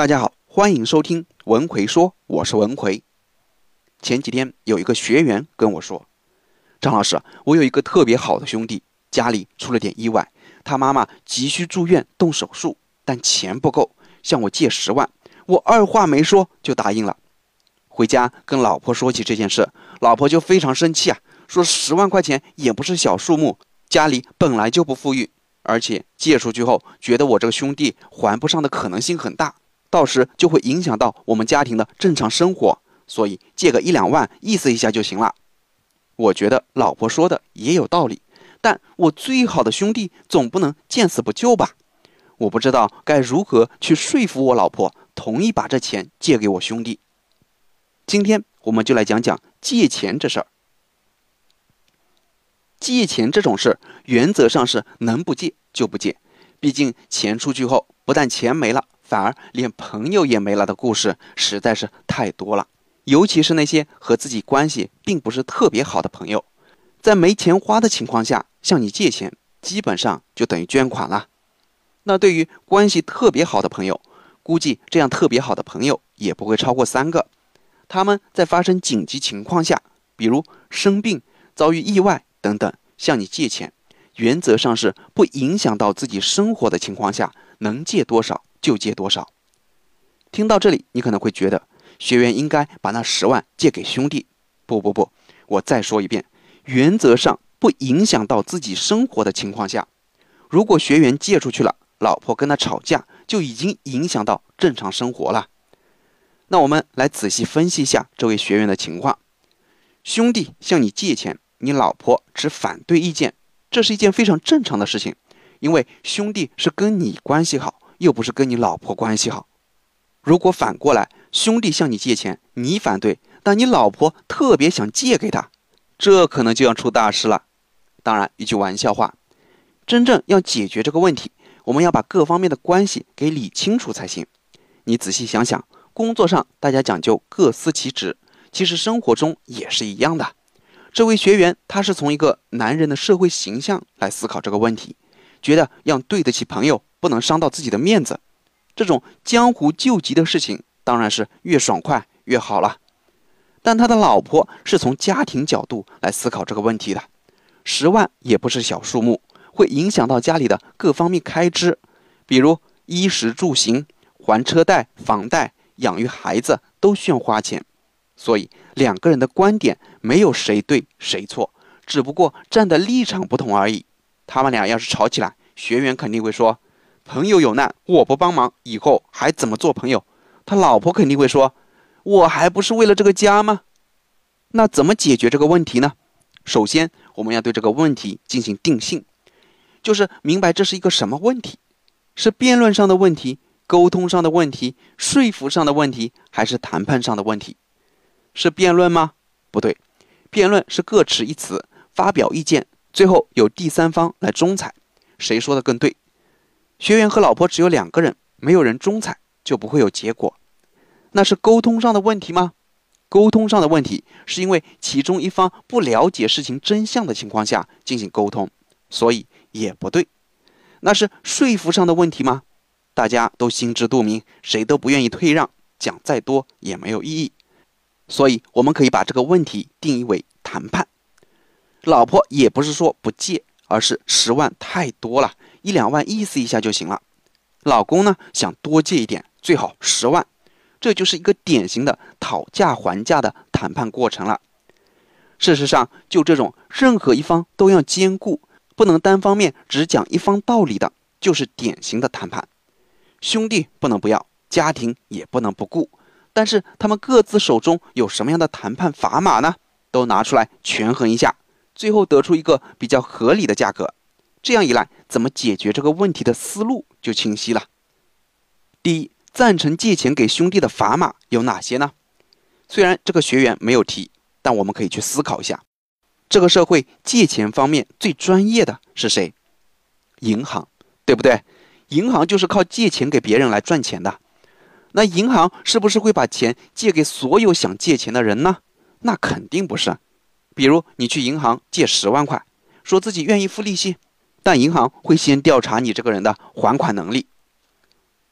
大家好，欢迎收听文奎说，我是文奎。前几天有一个学员跟我说：“张老师，我有一个特别好的兄弟，家里出了点意外，他妈妈急需住院动手术，但钱不够，向我借十万。我二话没说就答应了。回家跟老婆说起这件事，老婆就非常生气啊，说十万块钱也不是小数目，家里本来就不富裕，而且借出去后，觉得我这个兄弟还不上的可能性很大。”到时就会影响到我们家庭的正常生活，所以借个一两万意思一下就行了。我觉得老婆说的也有道理，但我最好的兄弟总不能见死不救吧？我不知道该如何去说服我老婆同意把这钱借给我兄弟。今天我们就来讲讲借钱这事儿。借钱这种事，原则上是能不借就不借，毕竟钱出去后，不但钱没了。反而连朋友也没了的故事实在是太多了，尤其是那些和自己关系并不是特别好的朋友，在没钱花的情况下向你借钱，基本上就等于捐款了。那对于关系特别好的朋友，估计这样特别好的朋友也不会超过三个。他们在发生紧急情况下，比如生病、遭遇意外等等，向你借钱，原则上是不影响到自己生活的情况下，能借多少。就借多少。听到这里，你可能会觉得学员应该把那十万借给兄弟。不不不，我再说一遍，原则上不影响到自己生活的情况下，如果学员借出去了，老婆跟他吵架，就已经影响到正常生活了。那我们来仔细分析一下这位学员的情况。兄弟向你借钱，你老婆持反对意见，这是一件非常正常的事情，因为兄弟是跟你关系好。又不是跟你老婆关系好，如果反过来，兄弟向你借钱，你反对，但你老婆特别想借给他，这可能就要出大事了。当然，一句玩笑话，真正要解决这个问题，我们要把各方面的关系给理清楚才行。你仔细想想，工作上大家讲究各司其职，其实生活中也是一样的。这位学员他是从一个男人的社会形象来思考这个问题，觉得要对得起朋友。不能伤到自己的面子，这种江湖救急的事情当然是越爽快越好了。但他的老婆是从家庭角度来思考这个问题的，十万也不是小数目，会影响到家里的各方面开支，比如衣食住行、还车贷、房贷、养育孩子都需要花钱。所以两个人的观点没有谁对谁错，只不过站的立场不同而已。他们俩要是吵起来，学员肯定会说。朋友有难，我不帮忙，以后还怎么做朋友？他老婆肯定会说：“我还不是为了这个家吗？”那怎么解决这个问题呢？首先，我们要对这个问题进行定性，就是明白这是一个什么问题：是辩论上的问题、沟通上的问题、说服上的问题，还是谈判上的问题？是辩论吗？不对，辩论是各持一词，发表意见，最后由第三方来仲裁，谁说的更对？学员和老婆只有两个人，没有人仲裁，就不会有结果。那是沟通上的问题吗？沟通上的问题是因为其中一方不了解事情真相的情况下进行沟通，所以也不对。那是说服上的问题吗？大家都心知肚明，谁都不愿意退让，讲再多也没有意义。所以我们可以把这个问题定义为谈判。老婆也不是说不借，而是十万太多了。一两万意思一下就行了，老公呢想多借一点，最好十万，这就是一个典型的讨价还价的谈判过程了。事实上，就这种任何一方都要兼顾，不能单方面只讲一方道理的，就是典型的谈判。兄弟不能不要，家庭也不能不顾，但是他们各自手中有什么样的谈判砝码呢？都拿出来权衡一下，最后得出一个比较合理的价格。这样一来，怎么解决这个问题的思路就清晰了。第一，赞成借钱给兄弟的砝码有哪些呢？虽然这个学员没有提，但我们可以去思考一下：这个社会借钱方面最专业的是谁？银行，对不对？银行就是靠借钱给别人来赚钱的。那银行是不是会把钱借给所有想借钱的人呢？那肯定不是。比如你去银行借十万块，说自己愿意付利息。但银行会先调查你这个人的还款能力，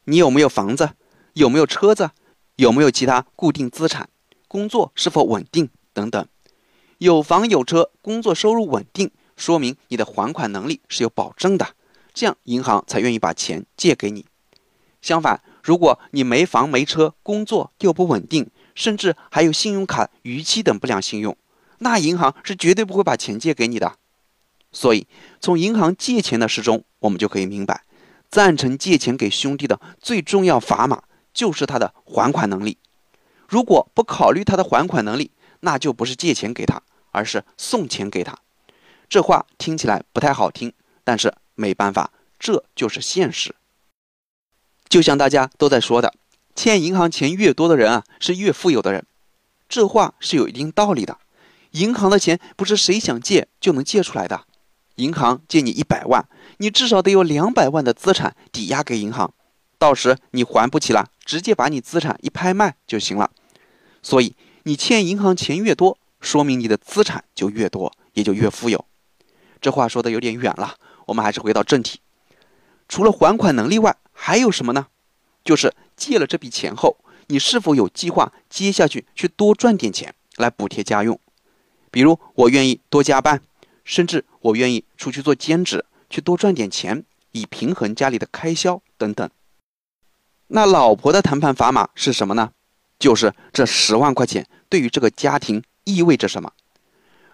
你有没有房子，有没有车子，有没有其他固定资产，工作是否稳定等等。有房有车，工作收入稳定，说明你的还款能力是有保证的，这样银行才愿意把钱借给你。相反，如果你没房没车，工作又不稳定，甚至还有信用卡逾期等不良信用，那银行是绝对不会把钱借给你的。所以，从银行借钱的事中，我们就可以明白，赞成借钱给兄弟的最重要砝码就是他的还款能力。如果不考虑他的还款能力，那就不是借钱给他，而是送钱给他。这话听起来不太好听，但是没办法，这就是现实。就像大家都在说的，欠银行钱越多的人啊，是越富有的人。这话是有一定道理的。银行的钱不是谁想借就能借出来的。银行借你一百万，你至少得有两百万的资产抵押给银行。到时你还不起了，直接把你资产一拍卖就行了。所以你欠银行钱越多，说明你的资产就越多，也就越富有。这话说的有点远了，我们还是回到正题。除了还款能力外，还有什么呢？就是借了这笔钱后，你是否有计划接下去去多赚点钱来补贴家用？比如我愿意多加班，甚至我愿意出去做兼职，去多赚点钱，以平衡家里的开销等等。那老婆的谈判砝码是什么呢？就是这十万块钱对于这个家庭意味着什么？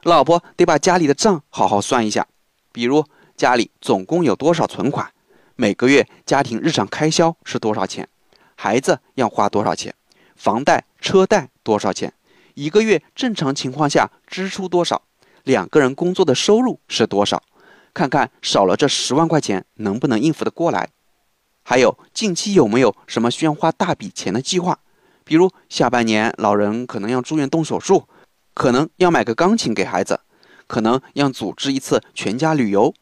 老婆得把家里的账好好算一下，比如家里总共有多少存款。每个月家庭日常开销是多少钱？孩子要花多少钱？房贷、车贷多少钱？一个月正常情况下支出多少？两个人工作的收入是多少？看看少了这十万块钱能不能应付得过来？还有近期有没有什么需要花大笔钱的计划？比如下半年老人可能要住院动手术，可能要买个钢琴给孩子，可能要组织一次全家旅游。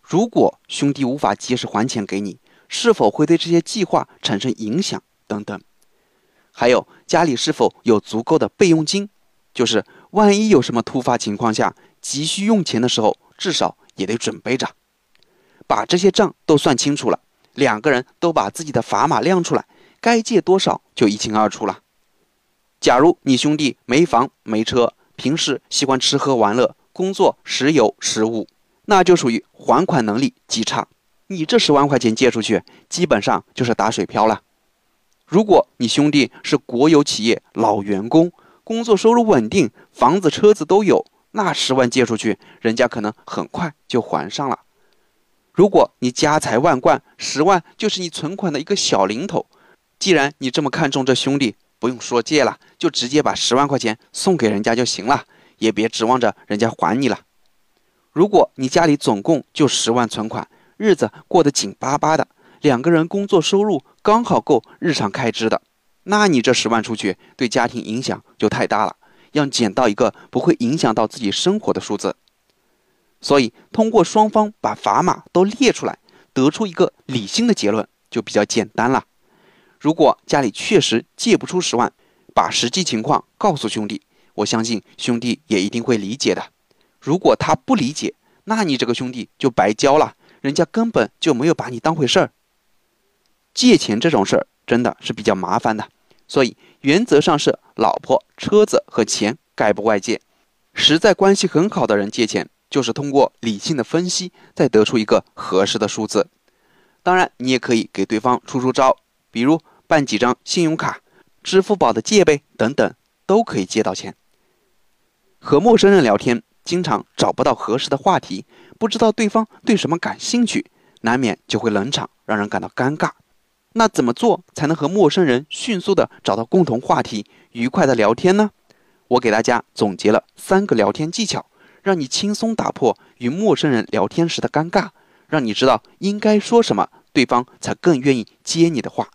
如果兄弟无法及时还钱给你，是否会对这些计划产生影响？等等，还有家里是否有足够的备用金，就是万一有什么突发情况下急需用钱的时候，至少也得准备着。把这些账都算清楚了，两个人都把自己的砝码亮出来，该借多少就一清二楚了。假如你兄弟没房没车，平时喜欢吃喝玩乐，工作时有时无。那就属于还款能力极差，你这十万块钱借出去，基本上就是打水漂了。如果你兄弟是国有企业老员工，工作收入稳定，房子车子都有，那十万借出去，人家可能很快就还上了。如果你家财万贯，十万就是你存款的一个小零头。既然你这么看重这兄弟，不用说借了，就直接把十万块钱送给人家就行了，也别指望着人家还你了。如果你家里总共就十万存款，日子过得紧巴巴的，两个人工作收入刚好够日常开支的，那你这十万出去对家庭影响就太大了，要减到一个不会影响到自己生活的数字。所以，通过双方把砝码都列出来，得出一个理性的结论就比较简单了。如果家里确实借不出十万，把实际情况告诉兄弟，我相信兄弟也一定会理解的。如果他不理解，那你这个兄弟就白交了，人家根本就没有把你当回事儿。借钱这种事儿真的是比较麻烦的，所以原则上是老婆、车子和钱概不外借。实在关系很好的人借钱，就是通过理性的分析，再得出一个合适的数字。当然，你也可以给对方出出招，比如办几张信用卡、支付宝的借呗等等，都可以借到钱。和陌生人聊天。经常找不到合适的话题，不知道对方对什么感兴趣，难免就会冷场，让人感到尴尬。那怎么做才能和陌生人迅速的找到共同话题，愉快的聊天呢？我给大家总结了三个聊天技巧，让你轻松打破与陌生人聊天时的尴尬，让你知道应该说什么，对方才更愿意接你的话。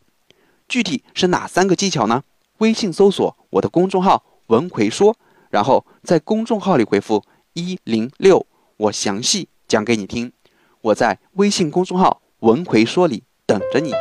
具体是哪三个技巧呢？微信搜索我的公众号“文奎说”，然后在公众号里回复。一零六，我详细讲给你听。我在微信公众号“文奎说”里等着你。